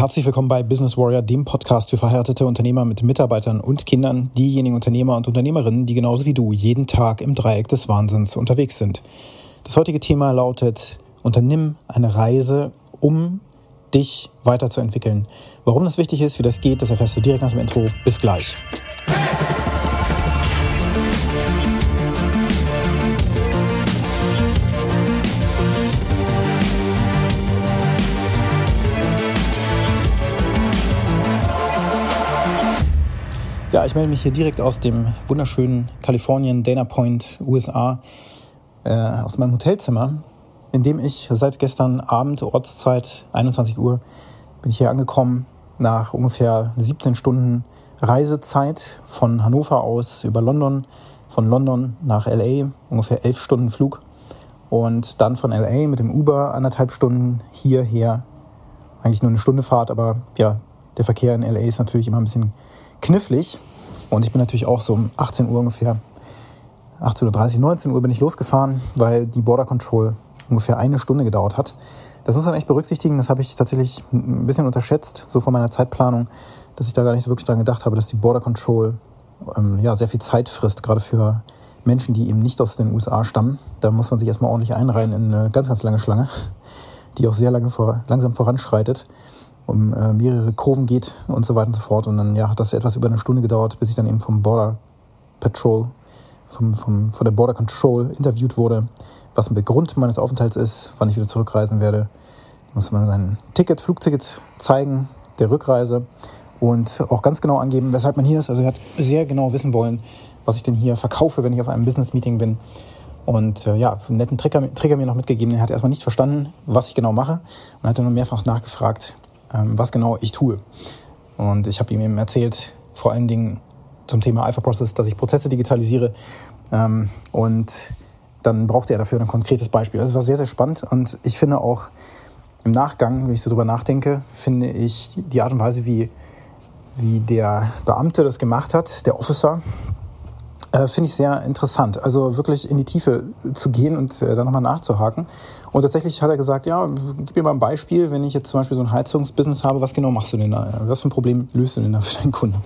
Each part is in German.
Herzlich willkommen bei Business Warrior, dem Podcast für verhärtete Unternehmer mit Mitarbeitern und Kindern, diejenigen Unternehmer und Unternehmerinnen, die genauso wie du jeden Tag im Dreieck des Wahnsinns unterwegs sind. Das heutige Thema lautet, unternimm eine Reise, um dich weiterzuentwickeln. Warum das wichtig ist, wie das geht, das erfährst du direkt nach dem Intro. Bis gleich. Ich melde mich hier direkt aus dem wunderschönen Kalifornien, Dana Point, USA, äh, aus meinem Hotelzimmer, in dem ich seit gestern Abend, Ortszeit 21 Uhr, bin ich hier angekommen nach ungefähr 17 Stunden Reisezeit von Hannover aus über London, von London nach LA, ungefähr 11 Stunden Flug und dann von LA mit dem Uber anderthalb Stunden hierher. Eigentlich nur eine Stunde Fahrt, aber ja, der Verkehr in LA ist natürlich immer ein bisschen knifflig. Und ich bin natürlich auch so um 18 Uhr ungefähr, 18.30 Uhr, 19 Uhr bin ich losgefahren, weil die Border Control ungefähr eine Stunde gedauert hat. Das muss man echt berücksichtigen. Das habe ich tatsächlich ein bisschen unterschätzt, so von meiner Zeitplanung, dass ich da gar nicht so wirklich daran gedacht habe, dass die Border Control ähm, ja, sehr viel Zeit frisst, gerade für Menschen, die eben nicht aus den USA stammen. Da muss man sich erstmal ordentlich einreihen in eine ganz, ganz lange Schlange, die auch sehr lange vor, langsam voranschreitet um äh, mehrere Kurven geht und so weiter und so fort. Und dann ja, hat das etwas über eine Stunde gedauert, bis ich dann eben vom Border Patrol, vom, vom, von der Border Control interviewt wurde, was ein Grund meines Aufenthalts ist, wann ich wieder zurückreisen werde. Da muss man sein Ticket, Flugticket zeigen, der Rückreise und auch ganz genau angeben, weshalb man hier ist. Also er hat sehr genau wissen wollen, was ich denn hier verkaufe, wenn ich auf einem Business-Meeting bin. Und äh, ja, einen netten Trigger, Trigger mir noch mitgegeben. Er hat erstmal nicht verstanden, was ich genau mache und hat dann mehrfach nachgefragt, was genau ich tue. Und ich habe ihm eben erzählt, vor allen Dingen zum Thema Alpha Process, dass ich Prozesse digitalisiere. Ähm, und dann brauchte er dafür ein konkretes Beispiel. Das war sehr, sehr spannend. Und ich finde auch im Nachgang, wenn ich so drüber nachdenke, finde ich die Art und Weise, wie, wie der Beamte das gemacht hat, der Officer, äh, finde ich sehr interessant. Also wirklich in die Tiefe zu gehen und äh, dann nochmal nachzuhaken. Und tatsächlich hat er gesagt, ja, gib mir mal ein Beispiel, wenn ich jetzt zum Beispiel so ein Heizungsbusiness habe, was genau machst du denn da? Was für ein Problem löst du denn da für deinen Kunden?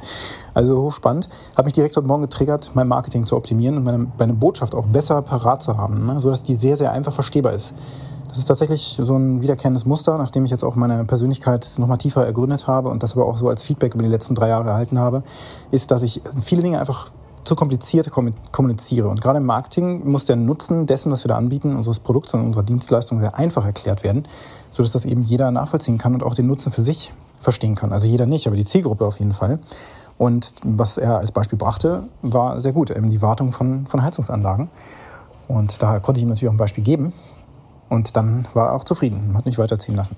Also hochspannend. Hat mich direkt heute Morgen getriggert, mein Marketing zu optimieren und meine, meine Botschaft auch besser parat zu haben, ne? sodass die sehr, sehr einfach verstehbar ist. Das ist tatsächlich so ein wiederkehrendes Muster, nachdem ich jetzt auch meine Persönlichkeit nochmal tiefer ergründet habe und das aber auch so als Feedback über die letzten drei Jahre erhalten habe, ist, dass ich viele Dinge einfach zu kompliziert kommuniziere. Und gerade im Marketing muss der Nutzen dessen, was wir da anbieten, unseres Produkts und unserer Dienstleistung sehr einfach erklärt werden, sodass das eben jeder nachvollziehen kann und auch den Nutzen für sich verstehen kann. Also jeder nicht, aber die Zielgruppe auf jeden Fall. Und was er als Beispiel brachte, war sehr gut, eben die Wartung von, von Heizungsanlagen. Und da konnte ich ihm natürlich auch ein Beispiel geben. Und dann war er auch zufrieden, hat mich weiterziehen lassen.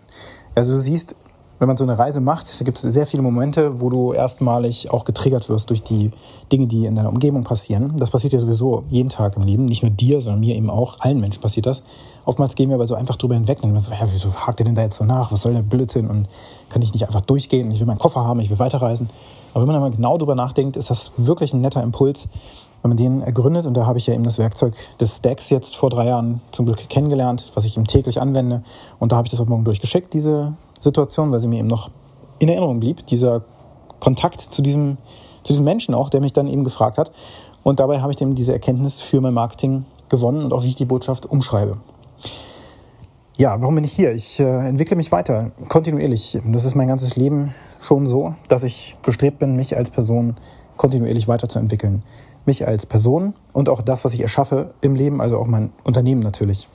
Also du siehst, wenn man so eine Reise macht, gibt es sehr viele Momente, wo du erstmalig auch getriggert wirst durch die Dinge, die in deiner Umgebung passieren. Das passiert ja sowieso jeden Tag im Leben, nicht nur dir, sondern mir eben auch. Allen Menschen passiert das. Oftmals gehen wir aber so einfach drüber hinweg und dann so, ja, wieso fragt ihr denn da jetzt so nach? Was soll der Blödsinn? Und kann ich nicht einfach durchgehen? Ich will meinen Koffer haben, ich will weiterreisen. Aber wenn man einmal genau drüber nachdenkt, ist das wirklich ein netter Impuls, wenn man den ergründet. Und da habe ich ja eben das Werkzeug des Stacks jetzt vor drei Jahren zum Glück kennengelernt, was ich ihm täglich anwende. Und da habe ich das heute Morgen durchgeschickt, diese Situation, weil sie mir eben noch in Erinnerung blieb, dieser Kontakt zu diesem, zu diesem Menschen auch, der mich dann eben gefragt hat. Und dabei habe ich eben diese Erkenntnis für mein Marketing gewonnen und auch wie ich die Botschaft umschreibe. Ja, warum bin ich hier? Ich äh, entwickle mich weiter, kontinuierlich. Das ist mein ganzes Leben schon so, dass ich bestrebt bin, mich als Person kontinuierlich weiterzuentwickeln. Mich als Person und auch das, was ich erschaffe im Leben, also auch mein Unternehmen natürlich.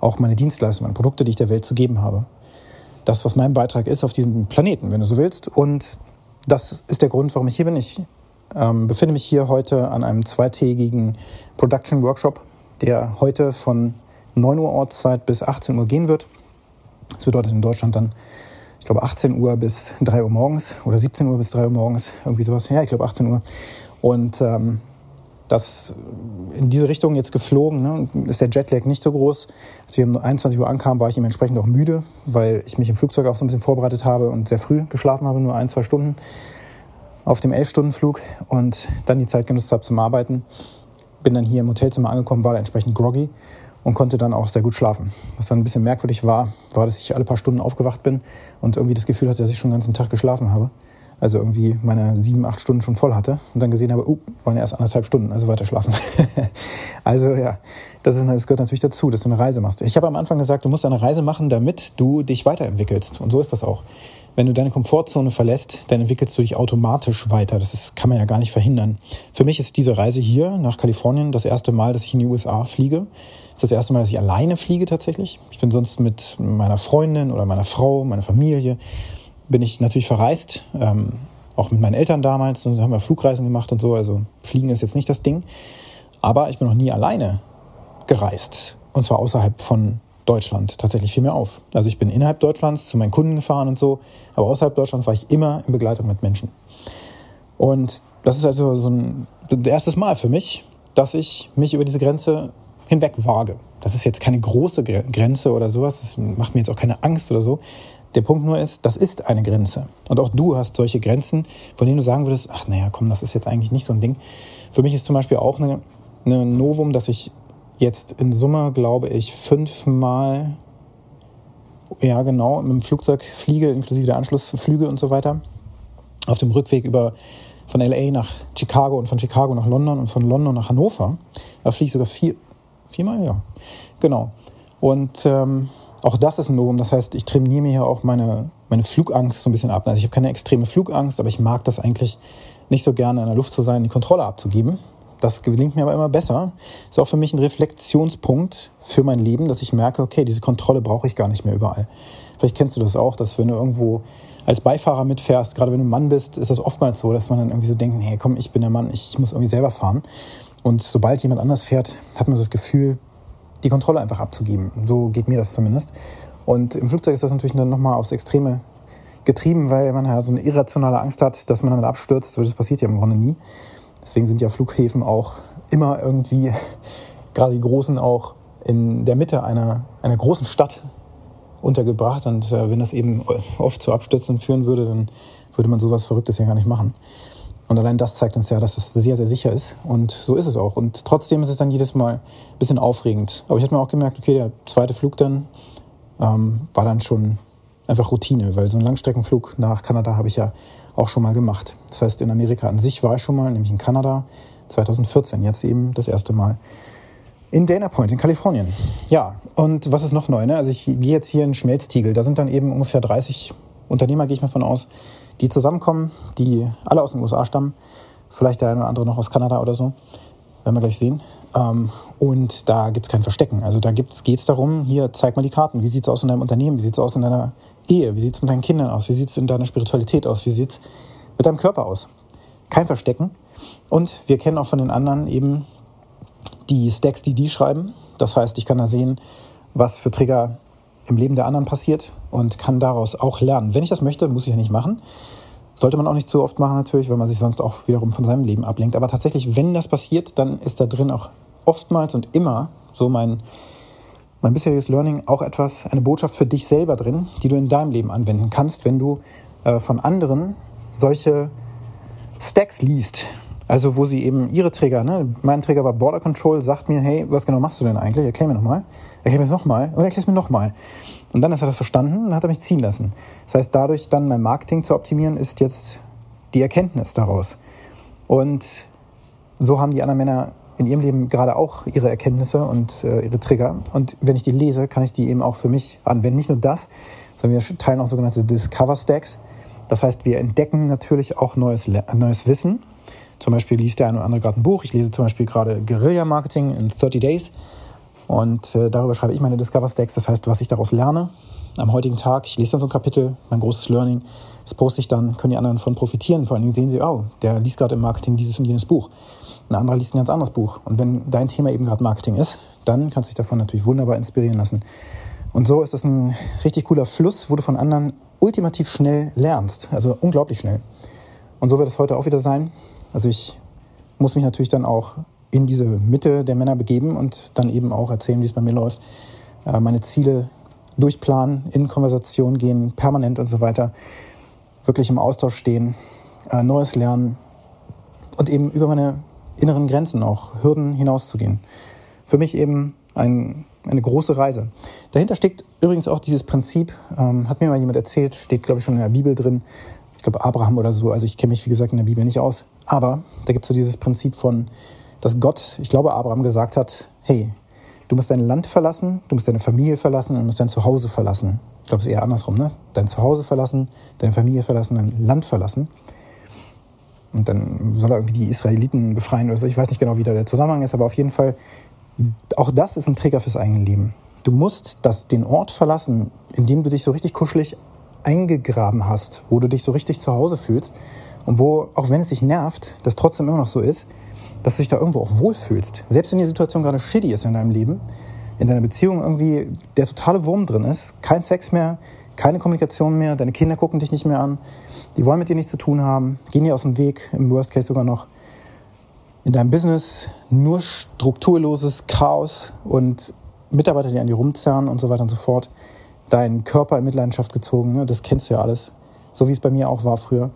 Auch meine Dienstleistungen, meine Produkte, die ich der Welt zu geben habe das, was mein Beitrag ist auf diesem Planeten, wenn du so willst. Und das ist der Grund, warum ich hier bin. Ich ähm, befinde mich hier heute an einem zweitägigen Production Workshop, der heute von 9 Uhr Ortszeit bis 18 Uhr gehen wird. Das bedeutet in Deutschland dann, ich glaube, 18 Uhr bis 3 Uhr morgens oder 17 Uhr bis 3 Uhr morgens, irgendwie sowas. Ja, ich glaube 18 Uhr. Und ähm, das in diese Richtung jetzt geflogen. Ne? Ist der Jetlag nicht so groß. Als wir um 21 Uhr ankamen, war ich eben entsprechend auch müde, weil ich mich im Flugzeug auch so ein bisschen vorbereitet habe und sehr früh geschlafen habe, nur ein, zwei Stunden auf dem 11-Stunden-Flug und dann die Zeit genutzt habe zum Arbeiten. Bin dann hier im Hotelzimmer angekommen, war da entsprechend groggy und konnte dann auch sehr gut schlafen. Was dann ein bisschen merkwürdig war, war, dass ich alle paar Stunden aufgewacht bin und irgendwie das Gefühl hatte, dass ich schon den ganzen Tag geschlafen habe. Also irgendwie meine sieben, acht Stunden schon voll hatte und dann gesehen habe, oh, waren erst anderthalb Stunden, also weiter schlafen. also ja, das, ist, das gehört natürlich dazu, dass du eine Reise machst. Ich habe am Anfang gesagt, du musst eine Reise machen, damit du dich weiterentwickelst. Und so ist das auch. Wenn du deine Komfortzone verlässt, dann entwickelst du dich automatisch weiter. Das ist, kann man ja gar nicht verhindern. Für mich ist diese Reise hier nach Kalifornien das erste Mal, dass ich in die USA fliege. Das ist das erste Mal, dass ich alleine fliege tatsächlich. Ich bin sonst mit meiner Freundin oder meiner Frau, meiner Familie bin ich natürlich verreist, ähm, auch mit meinen Eltern damals. Haben wir Flugreisen gemacht und so. Also Fliegen ist jetzt nicht das Ding. Aber ich bin noch nie alleine gereist. Und zwar außerhalb von Deutschland tatsächlich viel mehr auf. Also ich bin innerhalb Deutschlands zu meinen Kunden gefahren und so. Aber außerhalb Deutschlands war ich immer in Begleitung mit Menschen. Und das ist also so ein erstes Mal für mich, dass ich mich über diese Grenze hinweg wage. Das ist jetzt keine große Grenze oder sowas. Das macht mir jetzt auch keine Angst oder so. Der Punkt nur ist, das ist eine Grenze. Und auch du hast solche Grenzen, von denen du sagen würdest, ach naja, komm, das ist jetzt eigentlich nicht so ein Ding. Für mich ist zum Beispiel auch eine, eine Novum, dass ich jetzt in Summe, glaube ich, fünfmal, ja genau, mit dem Flugzeug fliege, inklusive der Anschlussflüge und so weiter. Auf dem Rückweg über von LA nach Chicago und von Chicago nach London und von London nach Hannover. Da fliege ich sogar vier, viermal, ja, genau. Und ähm, auch das ist ein Novum. Das heißt, ich trainiere mir hier auch meine, meine Flugangst so ein bisschen ab. Also ich habe keine extreme Flugangst, aber ich mag das eigentlich nicht so gerne in der Luft zu sein, die Kontrolle abzugeben. Das gelingt mir aber immer besser. Ist auch für mich ein Reflexionspunkt für mein Leben, dass ich merke, okay, diese Kontrolle brauche ich gar nicht mehr überall. Vielleicht kennst du das auch, dass wenn du irgendwo als Beifahrer mitfährst, gerade wenn du Mann bist, ist das oftmals so, dass man dann irgendwie so denkt, nee, komm, ich bin der Mann, ich muss irgendwie selber fahren. Und sobald jemand anders fährt, hat man das Gefühl, die Kontrolle einfach abzugeben. So geht mir das zumindest. Und im Flugzeug ist das natürlich dann nochmal aufs Extreme getrieben, weil man ja so eine irrationale Angst hat, dass man damit abstürzt. Das passiert ja im Grunde nie. Deswegen sind ja Flughäfen auch immer irgendwie, gerade die großen, auch in der Mitte einer, einer großen Stadt untergebracht. Und äh, wenn das eben oft zu Abstürzen führen würde, dann würde man sowas Verrücktes ja gar nicht machen. Und allein das zeigt uns ja, dass das sehr, sehr sicher ist. Und so ist es auch. Und trotzdem ist es dann jedes Mal ein bisschen aufregend. Aber ich habe mir auch gemerkt, okay, der zweite Flug dann ähm, war dann schon einfach Routine, weil so einen Langstreckenflug nach Kanada habe ich ja auch schon mal gemacht. Das heißt, in Amerika an sich war ich schon mal, nämlich in Kanada 2014, jetzt eben das erste Mal in Dana Point in Kalifornien. Ja, und was ist noch neu? Ne? Also ich gehe jetzt hier in Schmelztiegel. Da sind dann eben ungefähr 30 Unternehmer, gehe ich mal von aus, die zusammenkommen, die alle aus den USA stammen, vielleicht der eine oder andere noch aus Kanada oder so, werden wir gleich sehen. Ähm, und da gibt es kein Verstecken. Also da geht es darum, hier zeig mal die Karten. Wie sieht es aus in deinem Unternehmen? Wie sieht es aus in deiner Ehe? Wie sieht es mit deinen Kindern aus? Wie sieht es in deiner Spiritualität aus? Wie sieht es mit deinem Körper aus? Kein Verstecken. Und wir kennen auch von den anderen eben die Stacks, die die schreiben. Das heißt, ich kann da sehen, was für Trigger im Leben der anderen passiert und kann daraus auch lernen. Wenn ich das möchte, muss ich ja nicht machen. Sollte man auch nicht zu oft machen natürlich, weil man sich sonst auch wiederum von seinem Leben ablenkt. Aber tatsächlich, wenn das passiert, dann ist da drin auch oftmals und immer so mein, mein bisheriges Learning auch etwas, eine Botschaft für dich selber drin, die du in deinem Leben anwenden kannst, wenn du äh, von anderen solche Stacks liest. Also wo sie eben ihre Trigger, ne? mein Trigger war Border Control, sagt mir, hey, was genau machst du denn eigentlich? Erklär mir nochmal. Erklär mir es nochmal und erklär es mir nochmal. Und dann hat er das verstanden und hat er mich ziehen lassen. Das heißt, dadurch dann mein Marketing zu optimieren, ist jetzt die Erkenntnis daraus. Und so haben die anderen Männer in ihrem Leben gerade auch ihre Erkenntnisse und äh, ihre Trigger. Und wenn ich die lese, kann ich die eben auch für mich anwenden. Nicht nur das, sondern wir teilen auch sogenannte Discover Stacks. Das heißt, wir entdecken natürlich auch neues, neues Wissen. Zum Beispiel liest der eine oder andere gerade ein Buch. Ich lese zum Beispiel gerade Guerilla Marketing in 30 Days. Und äh, darüber schreibe ich meine Discover Stacks. Das heißt, was ich daraus lerne am heutigen Tag. Ich lese dann so ein Kapitel, mein großes Learning. Das poste ich dann, können die anderen davon profitieren. Vor allen Dingen sehen sie, oh, der liest gerade im Marketing dieses und jenes Buch. Ein anderer liest ein ganz anderes Buch. Und wenn dein Thema eben gerade Marketing ist, dann kannst du dich davon natürlich wunderbar inspirieren lassen. Und so ist das ein richtig cooler Fluss, wo du von anderen ultimativ schnell lernst. Also unglaublich schnell. Und so wird es heute auch wieder sein. Also ich muss mich natürlich dann auch in diese Mitte der Männer begeben und dann eben auch erzählen, wie es bei mir läuft, äh, meine Ziele durchplanen, in Konversation gehen, permanent und so weiter, wirklich im Austausch stehen, äh, Neues lernen und eben über meine inneren Grenzen auch, Hürden hinauszugehen. Für mich eben ein eine große Reise. Dahinter steckt übrigens auch dieses Prinzip, ähm, hat mir mal jemand erzählt, steht glaube ich schon in der Bibel drin, ich glaube Abraham oder so, also ich kenne mich wie gesagt in der Bibel nicht aus, aber da gibt es so dieses Prinzip von, dass Gott, ich glaube Abraham gesagt hat, hey, du musst dein Land verlassen, du musst deine Familie verlassen und musst dein Zuhause verlassen. Ich glaube es ist eher andersrum, ne? Dein Zuhause verlassen, deine Familie verlassen, dein Land verlassen. Und dann soll er irgendwie die Israeliten befreien oder so. Ich weiß nicht genau, wie da der Zusammenhang ist, aber auf jeden Fall, auch das ist ein Trigger fürs eigene Leben. Du musst das, den Ort verlassen, in dem du dich so richtig kuschelig eingegraben hast, wo du dich so richtig zu Hause fühlst und wo, auch wenn es dich nervt, das trotzdem immer noch so ist, dass du dich da irgendwo auch wohlfühlst. Selbst wenn die Situation gerade shitty ist in deinem Leben, in deiner Beziehung irgendwie der totale Wurm drin ist, kein Sex mehr, keine Kommunikation mehr, deine Kinder gucken dich nicht mehr an, die wollen mit dir nichts zu tun haben, gehen dir aus dem Weg, im Worst Case sogar noch. In deinem Business nur strukturloses Chaos und Mitarbeiter, die an dir rumzerren und so weiter und so fort. Dein Körper in Mitleidenschaft gezogen, ne? das kennst du ja alles. So wie es bei mir auch war früher.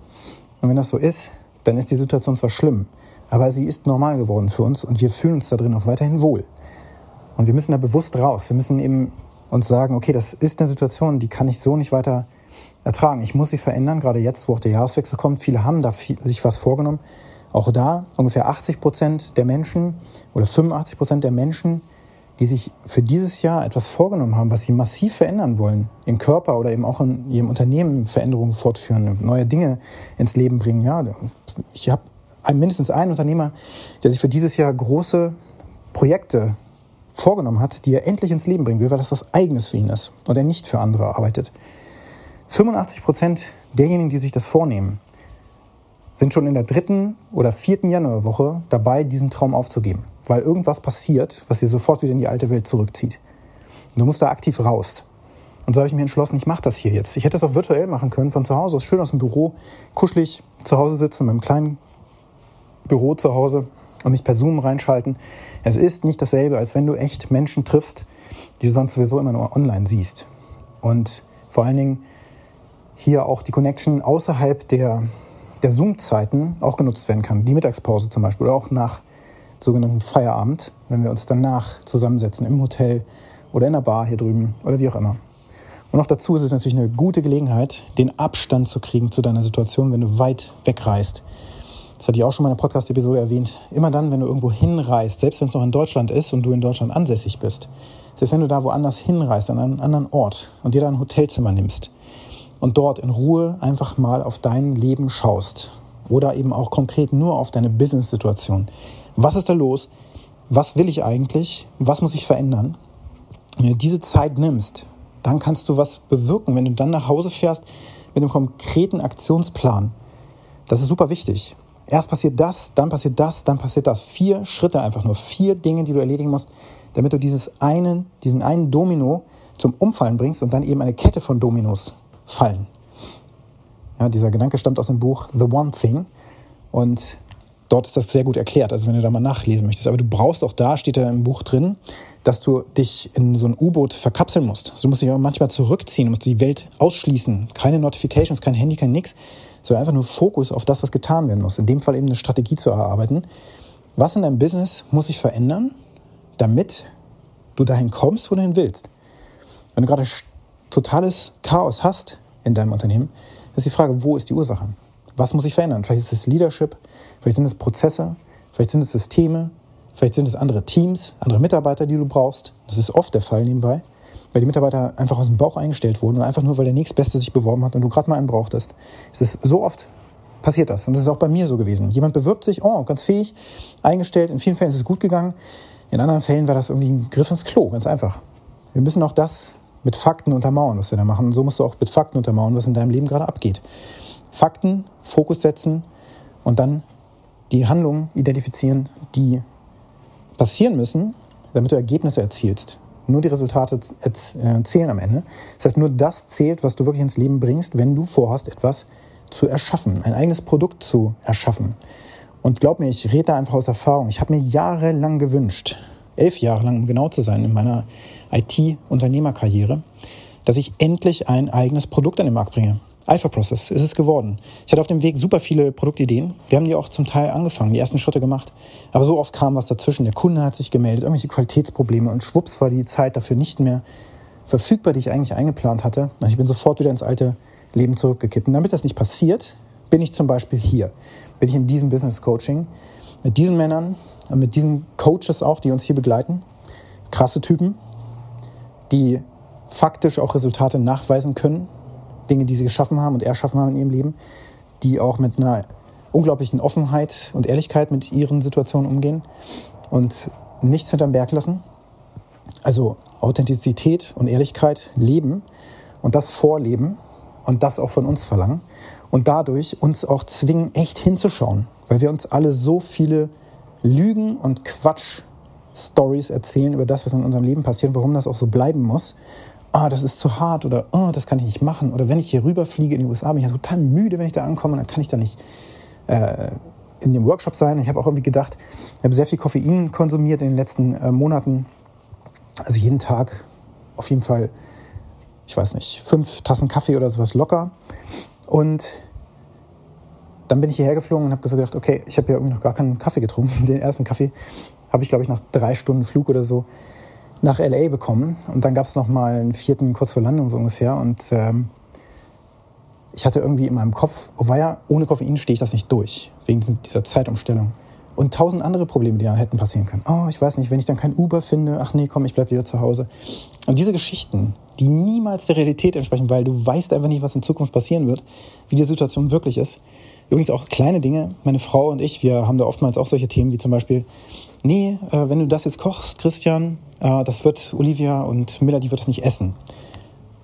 Und wenn das so ist, dann ist die Situation zwar schlimm, aber sie ist normal geworden für uns und wir fühlen uns da drin auch weiterhin wohl. Und wir müssen da bewusst raus. Wir müssen eben uns sagen, okay, das ist eine Situation, die kann ich so nicht weiter ertragen. Ich muss sie verändern, gerade jetzt, wo auch der Jahreswechsel kommt. Viele haben da viel, sich was vorgenommen. Auch da ungefähr 80 Prozent der Menschen oder 85 Prozent der Menschen, die sich für dieses Jahr etwas vorgenommen haben, was sie massiv verändern wollen, im Körper oder eben auch in ihrem Unternehmen Veränderungen fortführen, neue Dinge ins Leben bringen. Ja, ich habe mindestens einen Unternehmer, der sich für dieses Jahr große Projekte vorgenommen hat, die er endlich ins Leben bringen will, weil das was Eigenes für ihn ist und er nicht für andere arbeitet. 85 Prozent derjenigen, die sich das vornehmen, sind schon in der dritten oder vierten Januarwoche dabei, diesen Traum aufzugeben, weil irgendwas passiert, was sie sofort wieder in die alte Welt zurückzieht. Und du musst da aktiv raus. Und so habe ich mir entschlossen, ich mache das hier jetzt. Ich hätte es auch virtuell machen können, von zu Hause aus, schön aus dem Büro, kuschelig zu Hause sitzen, in meinem kleinen Büro zu Hause und mich per Zoom reinschalten. Es ist nicht dasselbe, als wenn du echt Menschen triffst, die du sonst sowieso immer nur online siehst. Und vor allen Dingen hier auch die Connection außerhalb der, der Zoom-Zeiten auch genutzt werden kann. Die Mittagspause zum Beispiel oder auch nach sogenannten Feierabend, wenn wir uns danach zusammensetzen im Hotel oder in der Bar hier drüben oder wie auch immer. Und noch dazu ist es natürlich eine gute Gelegenheit, den Abstand zu kriegen zu deiner Situation, wenn du weit wegreist das hatte ich auch schon mal in einer Podcast-Episode erwähnt, immer dann, wenn du irgendwo hinreist, selbst wenn es noch in Deutschland ist und du in Deutschland ansässig bist, selbst wenn du da woanders hinreist, an einen anderen Ort und dir da ein Hotelzimmer nimmst und dort in Ruhe einfach mal auf dein Leben schaust oder eben auch konkret nur auf deine Business-Situation. Was ist da los? Was will ich eigentlich? Was muss ich verändern? Wenn du diese Zeit nimmst, dann kannst du was bewirken. Wenn du dann nach Hause fährst mit einem konkreten Aktionsplan, das ist super wichtig. Erst passiert das, dann passiert das, dann passiert das. Vier Schritte einfach nur, vier Dinge, die du erledigen musst, damit du dieses einen, diesen einen Domino zum Umfallen bringst und dann eben eine Kette von Dominos fallen. Ja, dieser Gedanke stammt aus dem Buch The One Thing und dort ist das sehr gut erklärt, also wenn du da mal nachlesen möchtest. Aber du brauchst auch da, steht da im Buch drin, dass du dich in so ein U-Boot verkapseln musst. Also du musst dich auch manchmal zurückziehen, du musst die Welt ausschließen. Keine Notifications, kein Handy, kein nix sondern einfach nur Fokus auf das, was getan werden muss. In dem Fall eben eine Strategie zu erarbeiten. Was in deinem Business muss sich verändern, damit du dahin kommst, wo du hin willst? Wenn du gerade totales Chaos hast in deinem Unternehmen, ist die Frage, wo ist die Ursache? Was muss sich verändern? Vielleicht ist es Leadership, vielleicht sind es Prozesse, vielleicht sind es Systeme, vielleicht sind es andere Teams, andere Mitarbeiter, die du brauchst. Das ist oft der Fall nebenbei weil die Mitarbeiter einfach aus dem Bauch eingestellt wurden und einfach nur, weil der nächstbeste sich beworben hat und du gerade mal einen brauchtest. Es ist so oft passiert das und das ist auch bei mir so gewesen. Jemand bewirbt sich, oh, ganz fähig, eingestellt, in vielen Fällen ist es gut gegangen, in anderen Fällen war das irgendwie ein Griff ins Klo, ganz einfach. Wir müssen auch das mit Fakten untermauern, was wir da machen. Und so musst du auch mit Fakten untermauern, was in deinem Leben gerade abgeht. Fakten, Fokus setzen und dann die Handlungen identifizieren, die passieren müssen, damit du Ergebnisse erzielst. Nur die Resultate äh, zählen am Ende. Das heißt, nur das zählt, was du wirklich ins Leben bringst, wenn du vorhast, etwas zu erschaffen, ein eigenes Produkt zu erschaffen. Und glaub mir, ich rede da einfach aus Erfahrung. Ich habe mir jahrelang gewünscht, elf Jahre lang, um genau zu sein, in meiner IT-Unternehmerkarriere, dass ich endlich ein eigenes Produkt an den Markt bringe. Alpha Process ist es geworden. Ich hatte auf dem Weg super viele Produktideen. Wir haben die auch zum Teil angefangen, die ersten Schritte gemacht. Aber so oft kam was dazwischen. Der Kunde hat sich gemeldet, irgendwelche Qualitätsprobleme und schwupps war die Zeit dafür nicht mehr verfügbar, die ich eigentlich eingeplant hatte. Also ich bin sofort wieder ins alte Leben zurückgekippt. Und damit das nicht passiert, bin ich zum Beispiel hier. Bin ich in diesem Business Coaching mit diesen Männern, und mit diesen Coaches auch, die uns hier begleiten. Krasse Typen, die faktisch auch Resultate nachweisen können, Dinge, die sie geschaffen haben und erschaffen haben in ihrem Leben, die auch mit einer unglaublichen Offenheit und Ehrlichkeit mit ihren Situationen umgehen und nichts hinterm Berg lassen. Also Authentizität und Ehrlichkeit leben und das vorleben und das auch von uns verlangen und dadurch uns auch zwingen, echt hinzuschauen, weil wir uns alle so viele Lügen und Quatsch-Stories erzählen über das, was in unserem Leben passiert, warum das auch so bleiben muss ah, das ist zu hart oder oh, das kann ich nicht machen. Oder wenn ich hier rüberfliege in die USA, bin ich ja total müde, wenn ich da ankomme, dann kann ich da nicht äh, in dem Workshop sein. Ich habe auch irgendwie gedacht, ich habe sehr viel Koffein konsumiert in den letzten äh, Monaten. Also jeden Tag auf jeden Fall, ich weiß nicht, fünf Tassen Kaffee oder sowas locker. Und dann bin ich hierher geflogen und habe gedacht, okay, ich habe ja irgendwie noch gar keinen Kaffee getrunken. Den ersten Kaffee habe ich, glaube ich, nach drei Stunden Flug oder so nach LA bekommen. Und dann gab es noch mal einen vierten kurz vor Landung so ungefähr. Und ähm, ich hatte irgendwie in meinem Kopf, oh weia, ohne Koffein stehe ich das nicht durch, wegen dieser Zeitumstellung. Und tausend andere Probleme, die dann hätten passieren können. Oh, ich weiß nicht, wenn ich dann kein Uber finde, ach nee, komm, ich bleib wieder zu Hause. Und diese Geschichten, die niemals der Realität entsprechen, weil du weißt einfach nicht, was in Zukunft passieren wird, wie die Situation wirklich ist. Übrigens auch kleine Dinge. Meine Frau und ich, wir haben da oftmals auch solche Themen wie zum Beispiel, nee, äh, wenn du das jetzt kochst, Christian, äh, das wird Olivia und Miller, die wird das nicht essen.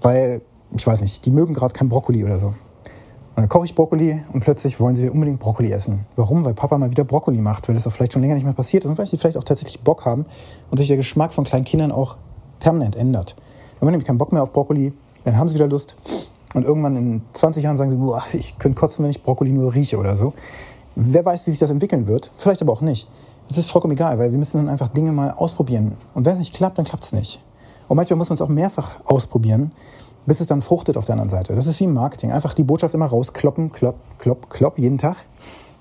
Weil, ich weiß nicht, die mögen gerade kein Brokkoli oder so. Und dann koche ich Brokkoli und plötzlich wollen sie unbedingt Brokkoli essen. Warum? Weil Papa mal wieder Brokkoli macht, weil das auch vielleicht schon länger nicht mehr passiert ist und weil sie vielleicht auch tatsächlich Bock haben und sich der Geschmack von kleinen Kindern auch permanent ändert. Wenn man nämlich keinen Bock mehr auf Brokkoli, dann haben sie wieder Lust. Und irgendwann in 20 Jahren sagen sie, boah, ich könnte kotzen, wenn ich Brokkoli nur rieche oder so. Wer weiß, wie sich das entwickeln wird. Vielleicht aber auch nicht. Das ist vollkommen egal, weil wir müssen dann einfach Dinge mal ausprobieren. Und wenn es nicht klappt, dann klappt es nicht. Und manchmal muss man es auch mehrfach ausprobieren, bis es dann fruchtet auf der anderen Seite. Das ist wie im Marketing. Einfach die Botschaft immer rauskloppen, klopp, klopp, klopp, jeden Tag.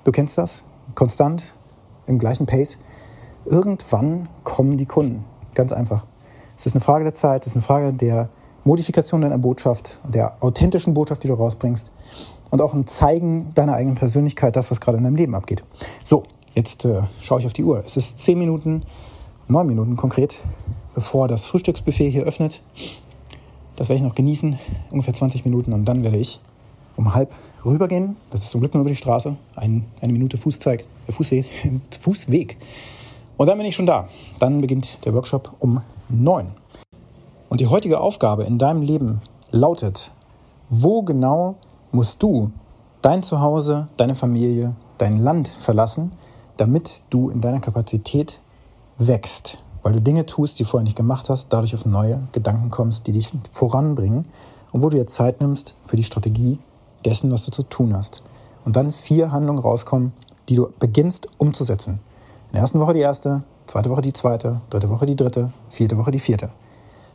Du kennst das. Konstant, im gleichen Pace. Irgendwann kommen die Kunden. Ganz einfach. Es ist eine Frage der Zeit, es ist eine Frage der Modifikation deiner Botschaft, der authentischen Botschaft, die du rausbringst. Und auch ein Zeigen deiner eigenen Persönlichkeit, das, was gerade in deinem Leben abgeht. So, Jetzt äh, schaue ich auf die Uhr. Es ist zehn Minuten, neun Minuten konkret, bevor das Frühstücksbuffet hier öffnet. Das werde ich noch genießen, ungefähr 20 Minuten. Und dann werde ich um halb rübergehen. Das ist zum Glück nur über die Straße. Ein, eine Minute Fußzeig, äh, Fußweg, Fußweg. Und dann bin ich schon da. Dann beginnt der Workshop um neun. Und die heutige Aufgabe in deinem Leben lautet, wo genau musst du dein Zuhause, deine Familie, dein Land verlassen, damit du in deiner Kapazität wächst, weil du Dinge tust, die vorher nicht gemacht hast, dadurch auf neue Gedanken kommst, die dich voranbringen und wo du jetzt Zeit nimmst für die Strategie dessen, was du zu tun hast. Und dann vier Handlungen rauskommen, die du beginnst umzusetzen. In der ersten Woche die erste, zweite Woche die zweite, dritte Woche die dritte, vierte Woche die vierte.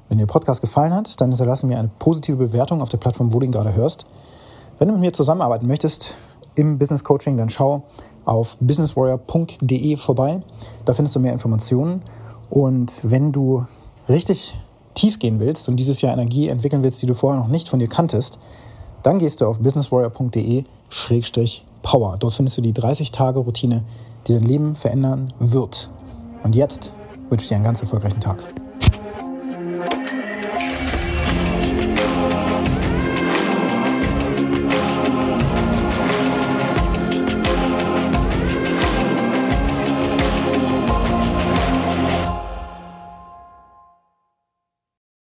Wenn dir der Podcast gefallen hat, dann hinterlasse mir eine positive Bewertung auf der Plattform, wo du ihn gerade hörst. Wenn du mit mir zusammenarbeiten möchtest im Business Coaching, dann schau auf businesswarrior.de vorbei. Da findest du mehr Informationen. Und wenn du richtig tief gehen willst und dieses Jahr Energie entwickeln willst, die du vorher noch nicht von dir kanntest, dann gehst du auf businesswarrior.de-power. Dort findest du die 30-Tage-Routine, die dein Leben verändern wird. Und jetzt wünsche ich dir einen ganz erfolgreichen Tag.